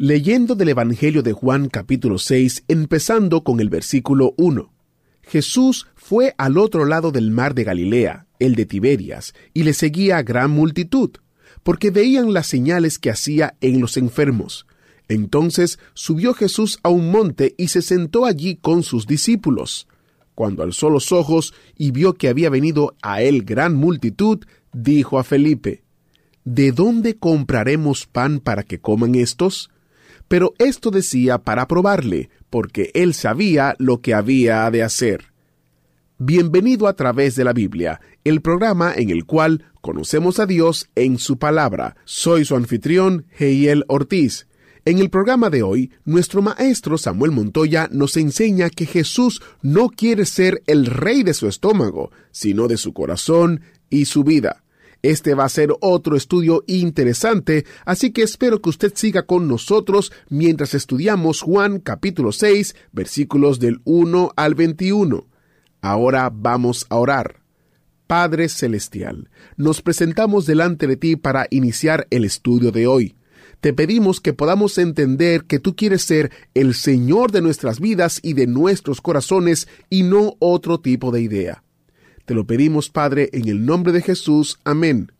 Leyendo del Evangelio de Juan capítulo 6, empezando con el versículo 1. Jesús fue al otro lado del mar de Galilea, el de Tiberias, y le seguía gran multitud, porque veían las señales que hacía en los enfermos. Entonces subió Jesús a un monte y se sentó allí con sus discípulos. Cuando alzó los ojos y vio que había venido a él gran multitud, dijo a Felipe, ¿De dónde compraremos pan para que coman estos? Pero esto decía para probarle, porque él sabía lo que había de hacer. Bienvenido a través de la Biblia, el programa en el cual conocemos a Dios en su palabra. Soy su anfitrión, Heiel Ortiz. En el programa de hoy, nuestro maestro Samuel Montoya nos enseña que Jesús no quiere ser el rey de su estómago, sino de su corazón y su vida. Este va a ser otro estudio interesante, así que espero que usted siga con nosotros mientras estudiamos Juan capítulo 6, versículos del 1 al 21. Ahora vamos a orar. Padre Celestial, nos presentamos delante de ti para iniciar el estudio de hoy. Te pedimos que podamos entender que tú quieres ser el Señor de nuestras vidas y de nuestros corazones y no otro tipo de idea. Te lo pedimos, Padre, en el nombre de Jesús. Amén.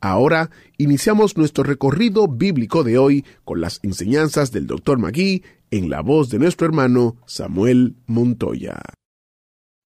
Ahora iniciamos nuestro recorrido bíblico de hoy con las enseñanzas del Dr. Magui en la voz de nuestro hermano Samuel Montoya.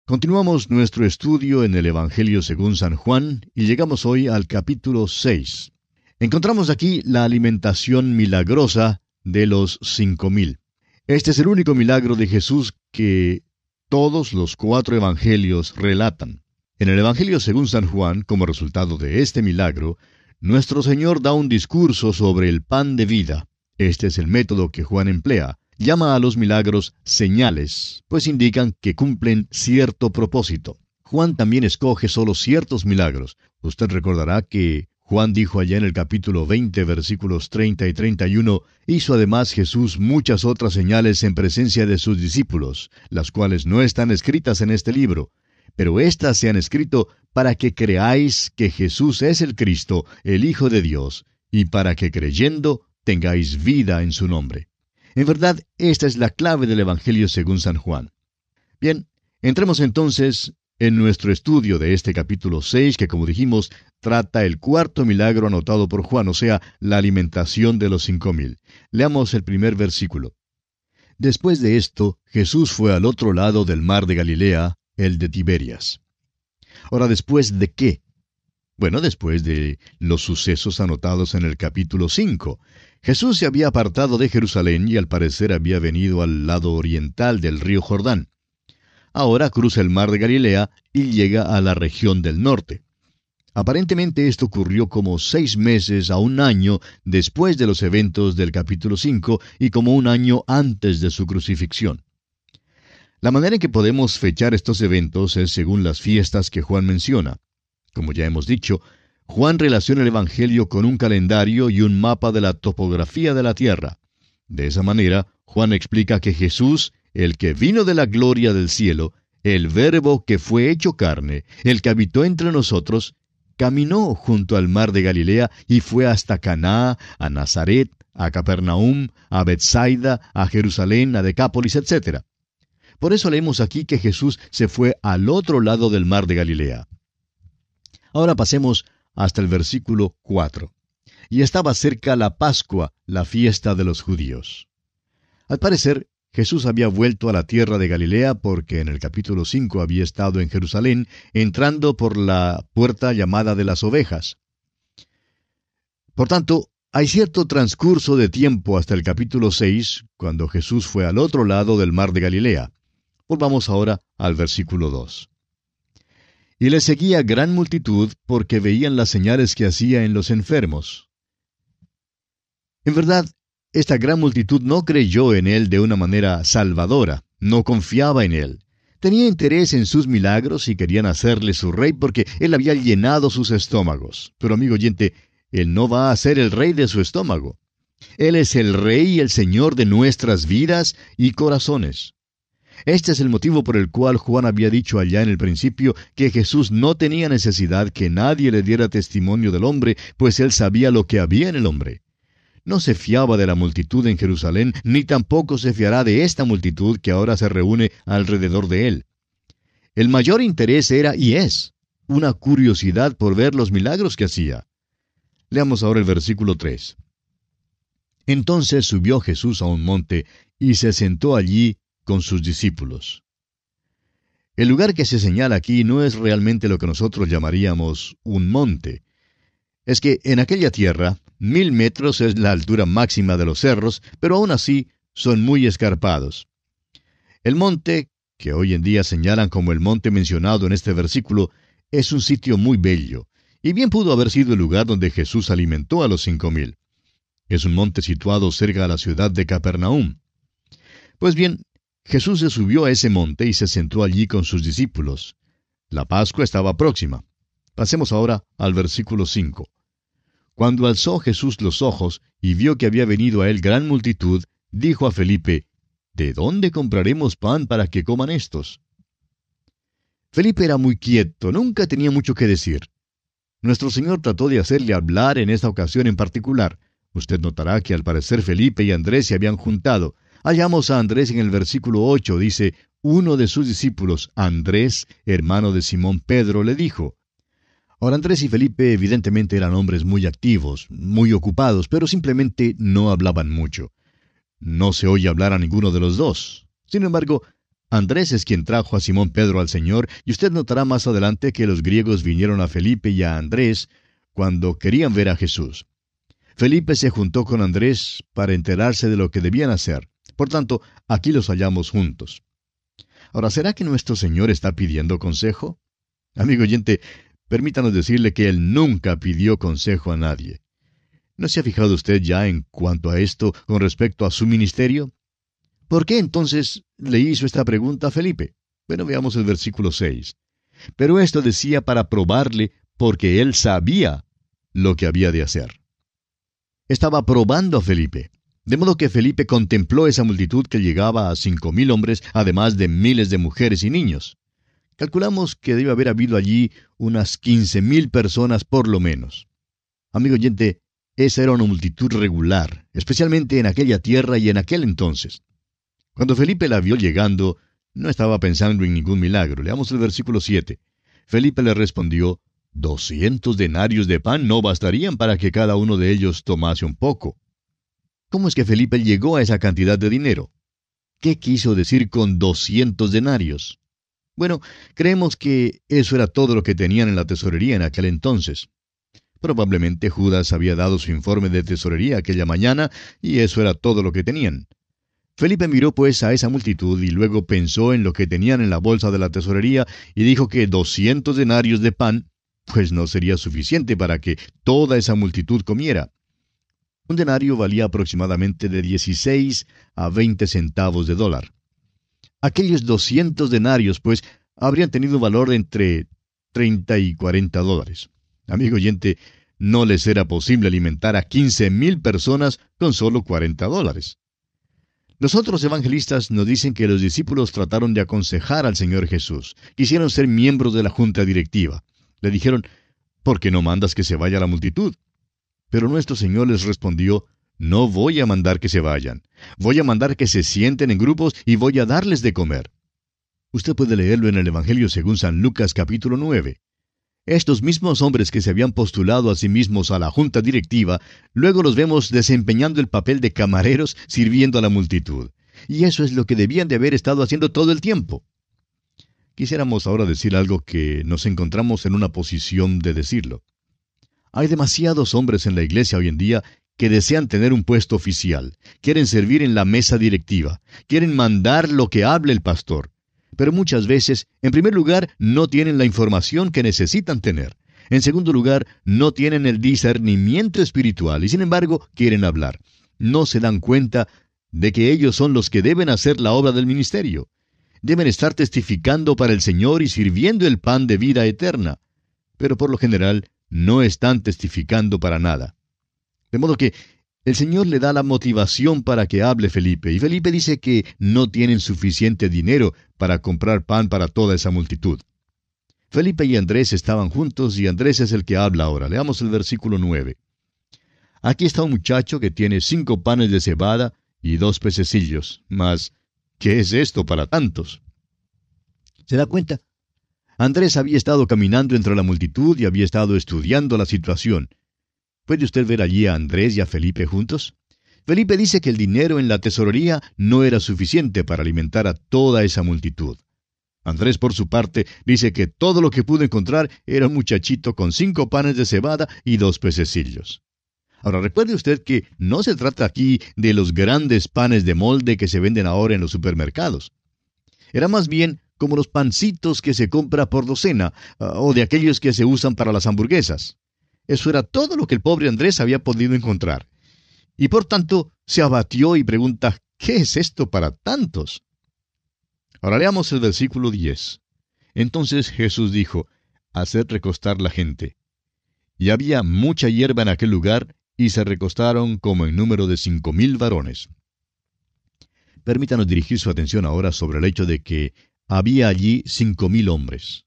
Continuamos nuestro estudio en el Evangelio según San Juan y llegamos hoy al capítulo 6. Encontramos aquí la alimentación milagrosa de los cinco mil. Este es el único milagro de Jesús que todos los cuatro evangelios relatan. En el Evangelio según San Juan, como resultado de este milagro, nuestro Señor da un discurso sobre el pan de vida. Este es el método que Juan emplea. Llama a los milagros señales, pues indican que cumplen cierto propósito. Juan también escoge solo ciertos milagros. Usted recordará que Juan dijo allá en el capítulo 20, versículos 30 y 31, hizo además Jesús muchas otras señales en presencia de sus discípulos, las cuales no están escritas en este libro, pero éstas se han escrito para que creáis que Jesús es el Cristo, el Hijo de Dios, y para que creyendo tengáis vida en su nombre. En verdad, esta es la clave del Evangelio según San Juan. Bien, entremos entonces en nuestro estudio de este capítulo 6, que como dijimos, trata el cuarto milagro anotado por Juan, o sea, la alimentación de los cinco mil. Leamos el primer versículo. Después de esto, Jesús fue al otro lado del mar de Galilea, el de Tiberias. Ahora, ¿después de qué? Bueno, después de los sucesos anotados en el capítulo 5. Jesús se había apartado de Jerusalén y al parecer había venido al lado oriental del río Jordán. Ahora cruza el mar de Galilea y llega a la región del norte. Aparentemente esto ocurrió como seis meses a un año después de los eventos del capítulo 5 y como un año antes de su crucifixión. La manera en que podemos fechar estos eventos es según las fiestas que Juan menciona. Como ya hemos dicho, Juan relaciona el Evangelio con un calendario y un mapa de la topografía de la tierra. De esa manera, Juan explica que Jesús, el que vino de la gloria del cielo, el Verbo que fue hecho carne, el que habitó entre nosotros, caminó junto al mar de Galilea y fue hasta Caná, a Nazaret, a Capernaum, a Bethsaida, a Jerusalén, a Decápolis, etc. Por eso leemos aquí que Jesús se fue al otro lado del mar de Galilea. Ahora pasemos hasta el versículo 4. Y estaba cerca la Pascua, la fiesta de los judíos. Al parecer, Jesús había vuelto a la tierra de Galilea porque en el capítulo 5 había estado en Jerusalén, entrando por la puerta llamada de las ovejas. Por tanto, hay cierto transcurso de tiempo hasta el capítulo 6, cuando Jesús fue al otro lado del mar de Galilea. Volvamos ahora al versículo 2. Y le seguía gran multitud porque veían las señales que hacía en los enfermos. En verdad, esta gran multitud no creyó en él de una manera salvadora, no confiaba en él. Tenía interés en sus milagros y querían hacerle su rey porque él había llenado sus estómagos. Pero amigo oyente, él no va a ser el rey de su estómago. Él es el rey y el señor de nuestras vidas y corazones. Este es el motivo por el cual Juan había dicho allá en el principio que Jesús no tenía necesidad que nadie le diera testimonio del hombre, pues él sabía lo que había en el hombre. No se fiaba de la multitud en Jerusalén, ni tampoco se fiará de esta multitud que ahora se reúne alrededor de él. El mayor interés era y es una curiosidad por ver los milagros que hacía. Leamos ahora el versículo 3. Entonces subió Jesús a un monte y se sentó allí con sus discípulos. El lugar que se señala aquí no es realmente lo que nosotros llamaríamos un monte. Es que en aquella tierra, mil metros es la altura máxima de los cerros, pero aún así son muy escarpados. El monte, que hoy en día señalan como el monte mencionado en este versículo, es un sitio muy bello, y bien pudo haber sido el lugar donde Jesús alimentó a los cinco mil. Es un monte situado cerca de la ciudad de Capernaum. Pues bien, Jesús se subió a ese monte y se sentó allí con sus discípulos. La Pascua estaba próxima. Pasemos ahora al versículo 5. Cuando alzó Jesús los ojos y vio que había venido a él gran multitud, dijo a Felipe, ¿De dónde compraremos pan para que coman estos? Felipe era muy quieto, nunca tenía mucho que decir. Nuestro Señor trató de hacerle hablar en esta ocasión en particular. Usted notará que al parecer Felipe y Andrés se habían juntado. Hallamos a Andrés en el versículo 8, dice, uno de sus discípulos, Andrés, hermano de Simón Pedro, le dijo. Ahora Andrés y Felipe evidentemente eran hombres muy activos, muy ocupados, pero simplemente no hablaban mucho. No se oye hablar a ninguno de los dos. Sin embargo, Andrés es quien trajo a Simón Pedro al Señor, y usted notará más adelante que los griegos vinieron a Felipe y a Andrés cuando querían ver a Jesús. Felipe se juntó con Andrés para enterarse de lo que debían hacer. Por tanto, aquí los hallamos juntos. Ahora, ¿será que nuestro Señor está pidiendo consejo? Amigo oyente, permítanos decirle que Él nunca pidió consejo a nadie. ¿No se ha fijado usted ya en cuanto a esto con respecto a su ministerio? ¿Por qué entonces le hizo esta pregunta a Felipe? Bueno, veamos el versículo 6. Pero esto decía para probarle porque él sabía lo que había de hacer. Estaba probando a Felipe. De modo que Felipe contempló esa multitud que llegaba a cinco mil hombres, además de miles de mujeres y niños. Calculamos que debe haber habido allí unas quince mil personas por lo menos. Amigo oyente, esa era una multitud regular, especialmente en aquella tierra y en aquel entonces. Cuando Felipe la vio llegando, no estaba pensando en ningún milagro. Leamos el versículo 7. Felipe le respondió, Doscientos denarios de pan no bastarían para que cada uno de ellos tomase un poco. ¿Cómo es que Felipe llegó a esa cantidad de dinero? ¿Qué quiso decir con doscientos denarios? Bueno, creemos que eso era todo lo que tenían en la tesorería en aquel entonces. Probablemente Judas había dado su informe de tesorería aquella mañana y eso era todo lo que tenían. Felipe miró pues a esa multitud y luego pensó en lo que tenían en la bolsa de la tesorería y dijo que doscientos denarios de pan pues no sería suficiente para que toda esa multitud comiera. Un denario valía aproximadamente de 16 a 20 centavos de dólar. Aquellos 200 denarios, pues, habrían tenido valor entre 30 y 40 dólares. Amigo oyente, no les era posible alimentar a 15 mil personas con solo 40 dólares. Los otros evangelistas nos dicen que los discípulos trataron de aconsejar al Señor Jesús. Quisieron ser miembros de la junta directiva. Le dijeron, ¿por qué no mandas que se vaya la multitud? Pero nuestro Señor les respondió, no voy a mandar que se vayan, voy a mandar que se sienten en grupos y voy a darles de comer. Usted puede leerlo en el Evangelio según San Lucas capítulo 9. Estos mismos hombres que se habían postulado a sí mismos a la junta directiva, luego los vemos desempeñando el papel de camareros sirviendo a la multitud. Y eso es lo que debían de haber estado haciendo todo el tiempo. Quisiéramos ahora decir algo que nos encontramos en una posición de decirlo. Hay demasiados hombres en la iglesia hoy en día que desean tener un puesto oficial, quieren servir en la mesa directiva, quieren mandar lo que hable el pastor. Pero muchas veces, en primer lugar, no tienen la información que necesitan tener. En segundo lugar, no tienen el discernimiento espiritual y sin embargo quieren hablar. No se dan cuenta de que ellos son los que deben hacer la obra del ministerio. Deben estar testificando para el Señor y sirviendo el pan de vida eterna. Pero por lo general no están testificando para nada. De modo que el Señor le da la motivación para que hable Felipe, y Felipe dice que no tienen suficiente dinero para comprar pan para toda esa multitud. Felipe y Andrés estaban juntos y Andrés es el que habla ahora. Leamos el versículo 9. Aquí está un muchacho que tiene cinco panes de cebada y dos pececillos. Mas, ¿qué es esto para tantos? ¿Se da cuenta? Andrés había estado caminando entre la multitud y había estado estudiando la situación. ¿Puede usted ver allí a Andrés y a Felipe juntos? Felipe dice que el dinero en la tesorería no era suficiente para alimentar a toda esa multitud. Andrés, por su parte, dice que todo lo que pudo encontrar era un muchachito con cinco panes de cebada y dos pececillos. Ahora recuerde usted que no se trata aquí de los grandes panes de molde que se venden ahora en los supermercados. Era más bien como los pancitos que se compra por docena, ah, o de aquellos que se usan para las hamburguesas. Eso era todo lo que el pobre Andrés había podido encontrar. Y por tanto se abatió y pregunta, ¿qué es esto para tantos? Ahora leamos el versículo 10. Entonces Jesús dijo, Haced recostar la gente. Y había mucha hierba en aquel lugar, y se recostaron como en número de cinco mil varones. Permítanos dirigir su atención ahora sobre el hecho de que había allí cinco mil hombres.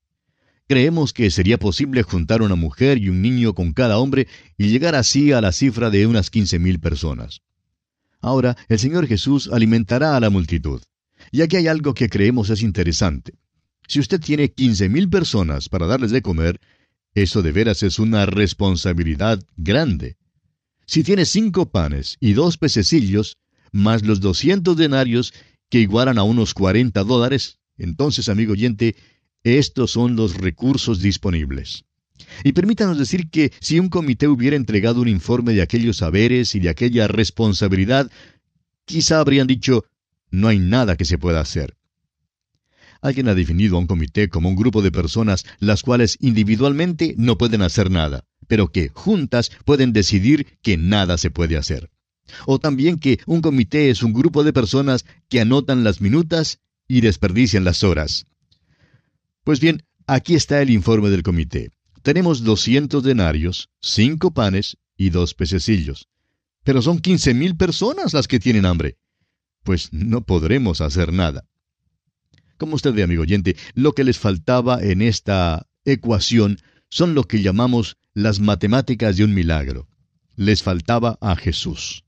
Creemos que sería posible juntar una mujer y un niño con cada hombre y llegar así a la cifra de unas quince mil personas. Ahora el Señor Jesús alimentará a la multitud. Y aquí hay algo que creemos es interesante. Si usted tiene quince mil personas para darles de comer, eso de veras es una responsabilidad grande. Si tiene cinco panes y dos pececillos, más los doscientos denarios, que igualan a unos cuarenta dólares, entonces, amigo oyente, estos son los recursos disponibles. Y permítanos decir que si un comité hubiera entregado un informe de aquellos saberes y de aquella responsabilidad, quizá habrían dicho, no hay nada que se pueda hacer. Alguien ha definido a un comité como un grupo de personas las cuales individualmente no pueden hacer nada, pero que juntas pueden decidir que nada se puede hacer. O también que un comité es un grupo de personas que anotan las minutas y desperdician las horas. Pues bien, aquí está el informe del comité. Tenemos 200 denarios, cinco panes y dos pececillos. Pero son quince mil personas las que tienen hambre pues no podremos hacer nada. Como usted ve, amigo oyente, lo que les faltaba en esta ecuación son lo que llamamos las matemáticas de un milagro. Les faltaba a Jesús.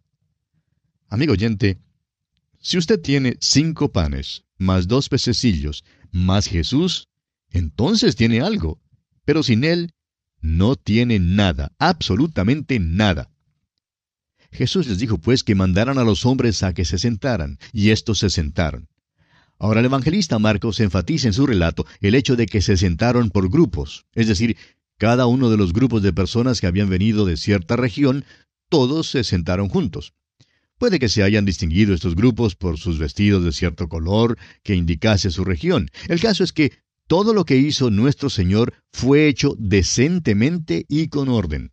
Amigo oyente, si usted tiene cinco panes, más dos pececillos, más Jesús, entonces tiene algo. Pero sin Él, no tiene nada, absolutamente nada. Jesús les dijo pues que mandaran a los hombres a que se sentaran, y estos se sentaron. Ahora el evangelista Marcos enfatiza en su relato el hecho de que se sentaron por grupos, es decir, cada uno de los grupos de personas que habían venido de cierta región, todos se sentaron juntos. Puede que se hayan distinguido estos grupos por sus vestidos de cierto color que indicase su región. El caso es que todo lo que hizo nuestro Señor fue hecho decentemente y con orden.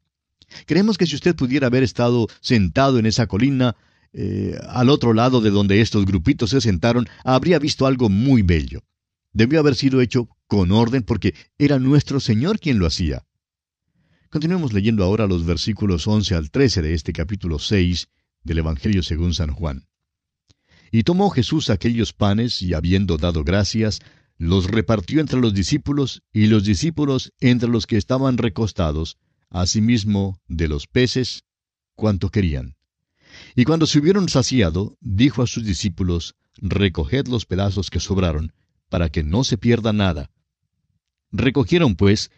Creemos que si usted pudiera haber estado sentado en esa colina, eh, al otro lado de donde estos grupitos se sentaron, habría visto algo muy bello. Debió haber sido hecho con orden porque era nuestro Señor quien lo hacía. Continuemos leyendo ahora los versículos 11 al 13 de este capítulo 6 del Evangelio según San Juan. Y tomó Jesús aquellos panes y habiendo dado gracias, los repartió entre los discípulos y los discípulos entre los que estaban recostados, asimismo de los peces, cuanto querían. Y cuando se hubieron saciado, dijo a sus discípulos, Recoged los pedazos que sobraron, para que no se pierda nada. Recogieron, pues,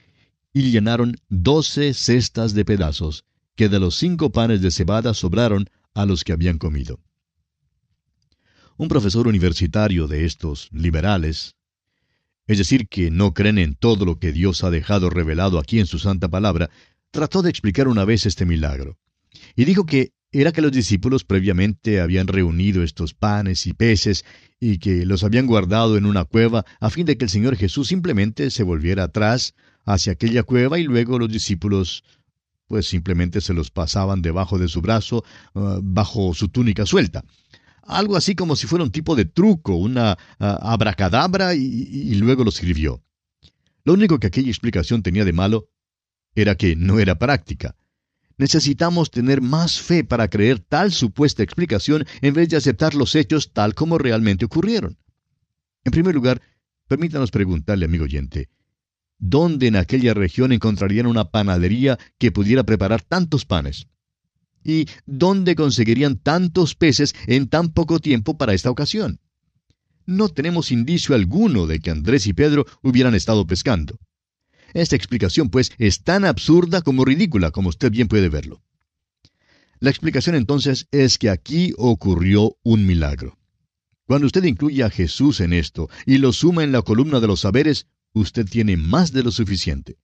y llenaron doce cestas de pedazos, que de los cinco panes de cebada sobraron a los que habían comido. Un profesor universitario de estos liberales, es decir, que no creen en todo lo que Dios ha dejado revelado aquí en su santa palabra, trató de explicar una vez este milagro. Y dijo que era que los discípulos previamente habían reunido estos panes y peces y que los habían guardado en una cueva a fin de que el Señor Jesús simplemente se volviera atrás hacia aquella cueva y luego los discípulos pues simplemente se los pasaban debajo de su brazo, uh, bajo su túnica suelta. Algo así como si fuera un tipo de truco, una uh, abracadabra y, y luego lo sirvió. Lo único que aquella explicación tenía de malo era que no era práctica. Necesitamos tener más fe para creer tal supuesta explicación en vez de aceptar los hechos tal como realmente ocurrieron. En primer lugar, permítanos preguntarle, amigo oyente, ¿dónde en aquella región encontrarían una panadería que pudiera preparar tantos panes? ¿Y dónde conseguirían tantos peces en tan poco tiempo para esta ocasión? No tenemos indicio alguno de que Andrés y Pedro hubieran estado pescando. Esta explicación, pues, es tan absurda como ridícula, como usted bien puede verlo. La explicación entonces es que aquí ocurrió un milagro. Cuando usted incluye a Jesús en esto y lo suma en la columna de los saberes, usted tiene más de lo suficiente.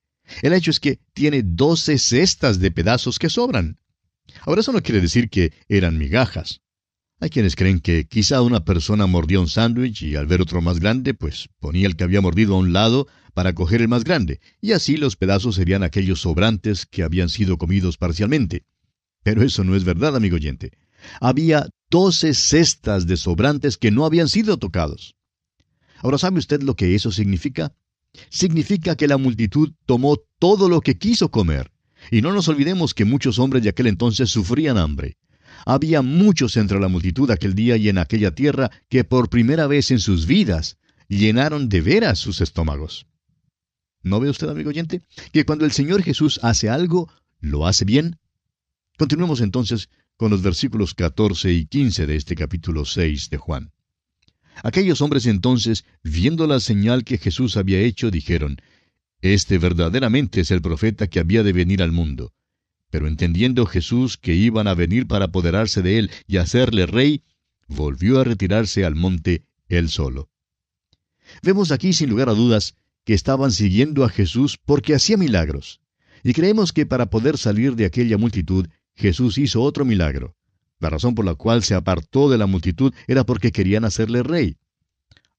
El hecho es que tiene doce cestas de pedazos que sobran. Ahora eso no quiere decir que eran migajas. Hay quienes creen que quizá una persona mordió un sándwich y al ver otro más grande, pues ponía el que había mordido a un lado para coger el más grande, y así los pedazos serían aquellos sobrantes que habían sido comidos parcialmente. Pero eso no es verdad, amigo oyente. Había doce cestas de sobrantes que no habían sido tocados. Ahora, ¿sabe usted lo que eso significa? Significa que la multitud tomó todo lo que quiso comer. Y no nos olvidemos que muchos hombres de aquel entonces sufrían hambre. Había muchos entre la multitud aquel día y en aquella tierra que por primera vez en sus vidas llenaron de veras sus estómagos. ¿No ve usted, amigo oyente, que cuando el Señor Jesús hace algo, lo hace bien? Continuemos entonces con los versículos 14 y 15 de este capítulo 6 de Juan. Aquellos hombres entonces, viendo la señal que Jesús había hecho, dijeron, Este verdaderamente es el profeta que había de venir al mundo. Pero entendiendo Jesús que iban a venir para apoderarse de él y hacerle rey, volvió a retirarse al monte él solo. Vemos aquí, sin lugar a dudas, que estaban siguiendo a Jesús porque hacía milagros. Y creemos que para poder salir de aquella multitud, Jesús hizo otro milagro. La razón por la cual se apartó de la multitud era porque querían hacerle rey.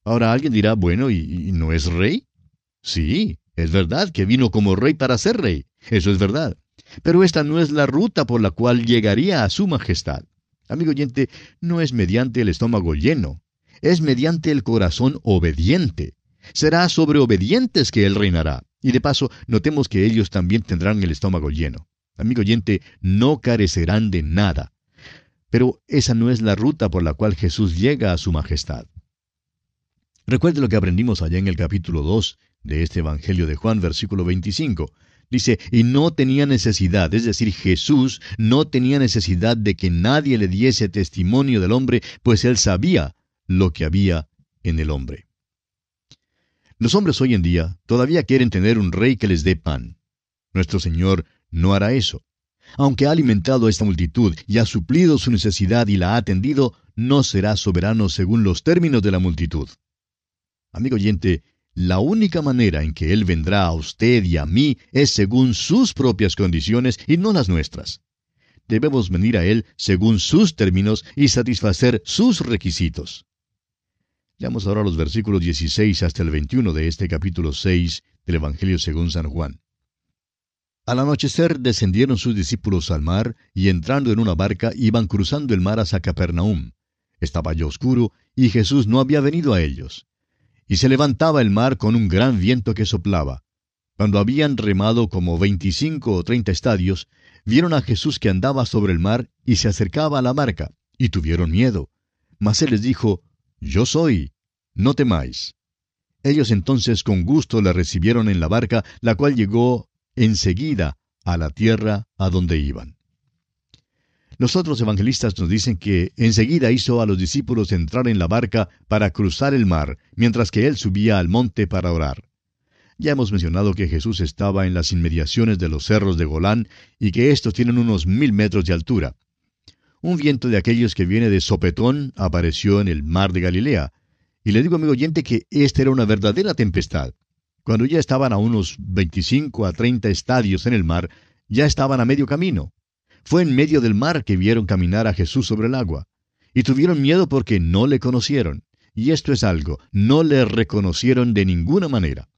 Ahora alguien dirá, bueno, ¿y, no es rey? Sí, es verdad que vino como rey para ser rey. Eso es verdad. Pero esta no es la ruta por la cual llegaría a su majestad. Amigo oyente, no es mediante el estómago lleno, es mediante el corazón obediente. Será sobre obedientes que Él reinará. Y de paso, notemos que ellos también tendrán el estómago lleno. Amigo oyente, no carecerán de nada. Pero esa no es la ruta por la cual Jesús llega a su majestad. Recuerde lo que aprendimos allá en el capítulo 2 de este Evangelio de Juan, versículo 25. Dice, y no tenía necesidad, es decir, Jesús no tenía necesidad de que nadie le diese testimonio del hombre, pues él sabía lo que había en el hombre. Los hombres hoy en día todavía quieren tener un rey que les dé pan. Nuestro Señor no hará eso. Aunque ha alimentado a esta multitud y ha suplido su necesidad y la ha atendido, no será soberano según los términos de la multitud. Amigo oyente, la única manera en que Él vendrá a usted y a mí es según sus propias condiciones y no las nuestras. Debemos venir a Él según sus términos y satisfacer sus requisitos. Leamos ahora los versículos 16 hasta el 21 de este capítulo 6 del Evangelio según San Juan. Al anochecer descendieron sus discípulos al mar y entrando en una barca iban cruzando el mar hacia Capernaum. Estaba ya oscuro y Jesús no había venido a ellos. Y se levantaba el mar con un gran viento que soplaba. Cuando habían remado como veinticinco o treinta estadios, vieron a Jesús que andaba sobre el mar y se acercaba a la barca, y tuvieron miedo. Mas él les dijo, yo soy, no temáis. Ellos entonces con gusto la recibieron en la barca, la cual llegó enseguida a la tierra a donde iban. Los otros evangelistas nos dicen que enseguida hizo a los discípulos entrar en la barca para cruzar el mar, mientras que él subía al monte para orar. Ya hemos mencionado que Jesús estaba en las inmediaciones de los cerros de Golán y que estos tienen unos mil metros de altura. Un viento de aquellos que viene de sopetón apareció en el mar de Galilea. Y le digo, amigo oyente, que esta era una verdadera tempestad. Cuando ya estaban a unos 25 a 30 estadios en el mar, ya estaban a medio camino. Fue en medio del mar que vieron caminar a Jesús sobre el agua. Y tuvieron miedo porque no le conocieron. Y esto es algo, no le reconocieron de ninguna manera.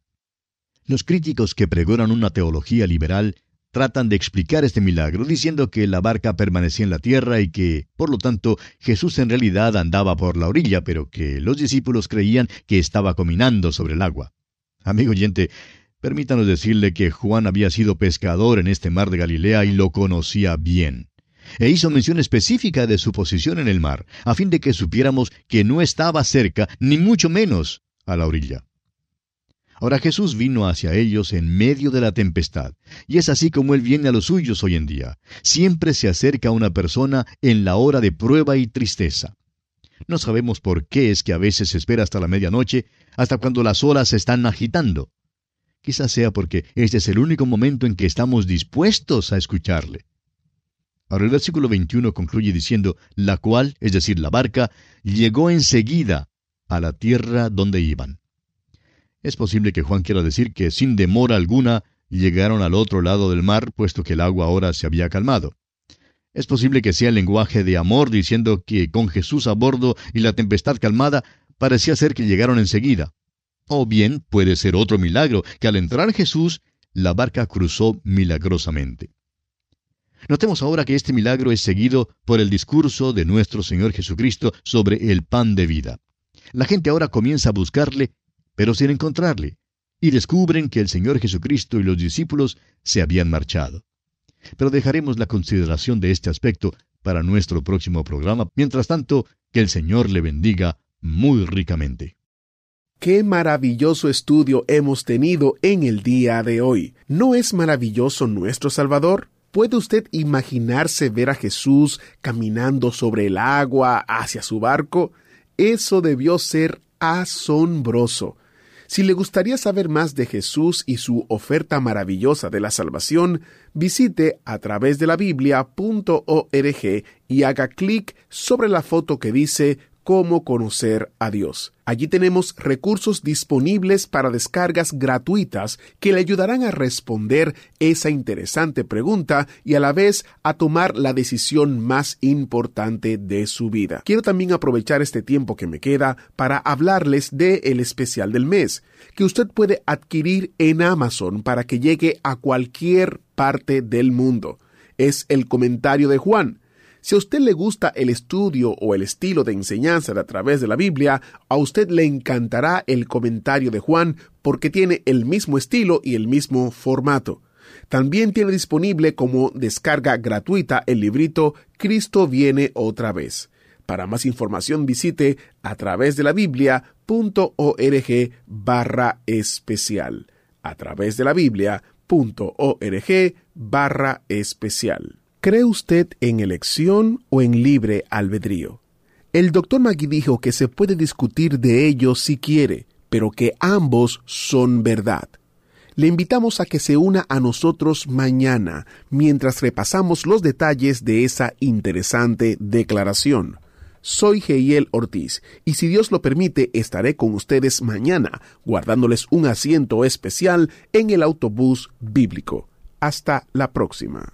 Los críticos que pregonan una teología liberal tratan de explicar este milagro diciendo que la barca permanecía en la tierra y que, por lo tanto, Jesús en realidad andaba por la orilla, pero que los discípulos creían que estaba caminando sobre el agua. Amigo oyente, permítanos decirle que Juan había sido pescador en este mar de Galilea y lo conocía bien. E hizo mención específica de su posición en el mar, a fin de que supiéramos que no estaba cerca, ni mucho menos a la orilla. Ahora Jesús vino hacia ellos en medio de la tempestad, y es así como Él viene a los suyos hoy en día. Siempre se acerca a una persona en la hora de prueba y tristeza. No sabemos por qué es que a veces espera hasta la medianoche, hasta cuando las olas se están agitando. Quizás sea porque este es el único momento en que estamos dispuestos a escucharle. Ahora el versículo 21 concluye diciendo, la cual, es decir, la barca, llegó enseguida a la tierra donde iban. Es posible que Juan quiera decir que sin demora alguna llegaron al otro lado del mar, puesto que el agua ahora se había calmado. Es posible que sea el lenguaje de amor diciendo que con Jesús a bordo y la tempestad calmada parecía ser que llegaron enseguida. O bien puede ser otro milagro, que al entrar Jesús, la barca cruzó milagrosamente. Notemos ahora que este milagro es seguido por el discurso de nuestro Señor Jesucristo sobre el pan de vida. La gente ahora comienza a buscarle pero sin encontrarle, y descubren que el Señor Jesucristo y los discípulos se habían marchado. Pero dejaremos la consideración de este aspecto para nuestro próximo programa. Mientras tanto, que el Señor le bendiga muy ricamente. Qué maravilloso estudio hemos tenido en el día de hoy. ¿No es maravilloso nuestro Salvador? ¿Puede usted imaginarse ver a Jesús caminando sobre el agua hacia su barco? Eso debió ser asombroso. Si le gustaría saber más de Jesús y su oferta maravillosa de la salvación, visite a través de la Biblia.org y haga clic sobre la foto que dice cómo conocer a Dios. Allí tenemos recursos disponibles para descargas gratuitas que le ayudarán a responder esa interesante pregunta y a la vez a tomar la decisión más importante de su vida. Quiero también aprovechar este tiempo que me queda para hablarles de el especial del mes, que usted puede adquirir en Amazon para que llegue a cualquier parte del mundo. Es el comentario de Juan si a usted le gusta el estudio o el estilo de enseñanza de a través de la Biblia, a usted le encantará el comentario de Juan porque tiene el mismo estilo y el mismo formato. También tiene disponible como descarga gratuita el librito Cristo viene otra vez. Para más información visite a través de la Biblia.org barra especial. A través de la Biblia.org barra especial. ¿Cree usted en elección o en libre albedrío? El doctor Magui dijo que se puede discutir de ello si quiere, pero que ambos son verdad. Le invitamos a que se una a nosotros mañana mientras repasamos los detalles de esa interesante declaración. Soy Geiel Ortiz y si Dios lo permite estaré con ustedes mañana guardándoles un asiento especial en el autobús bíblico. Hasta la próxima.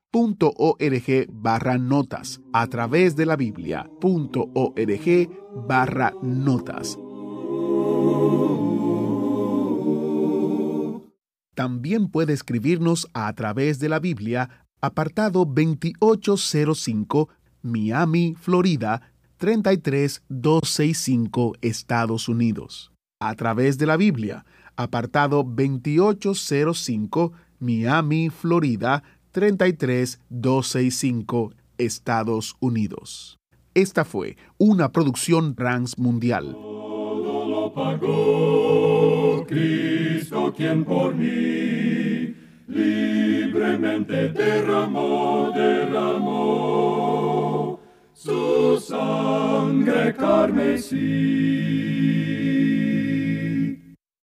.org barra notas a través de la Biblia.org barra notas. También puede escribirnos a través de la Biblia, apartado 2805, Miami, Florida 33265, Estados Unidos. A través de la Biblia, apartado 2805, Miami, Florida 33265, Estados Unidos. Esta fue una producción transmundial. Todo lo pagó Cristo quien por mí libremente derramó, derramó sangre carmesí.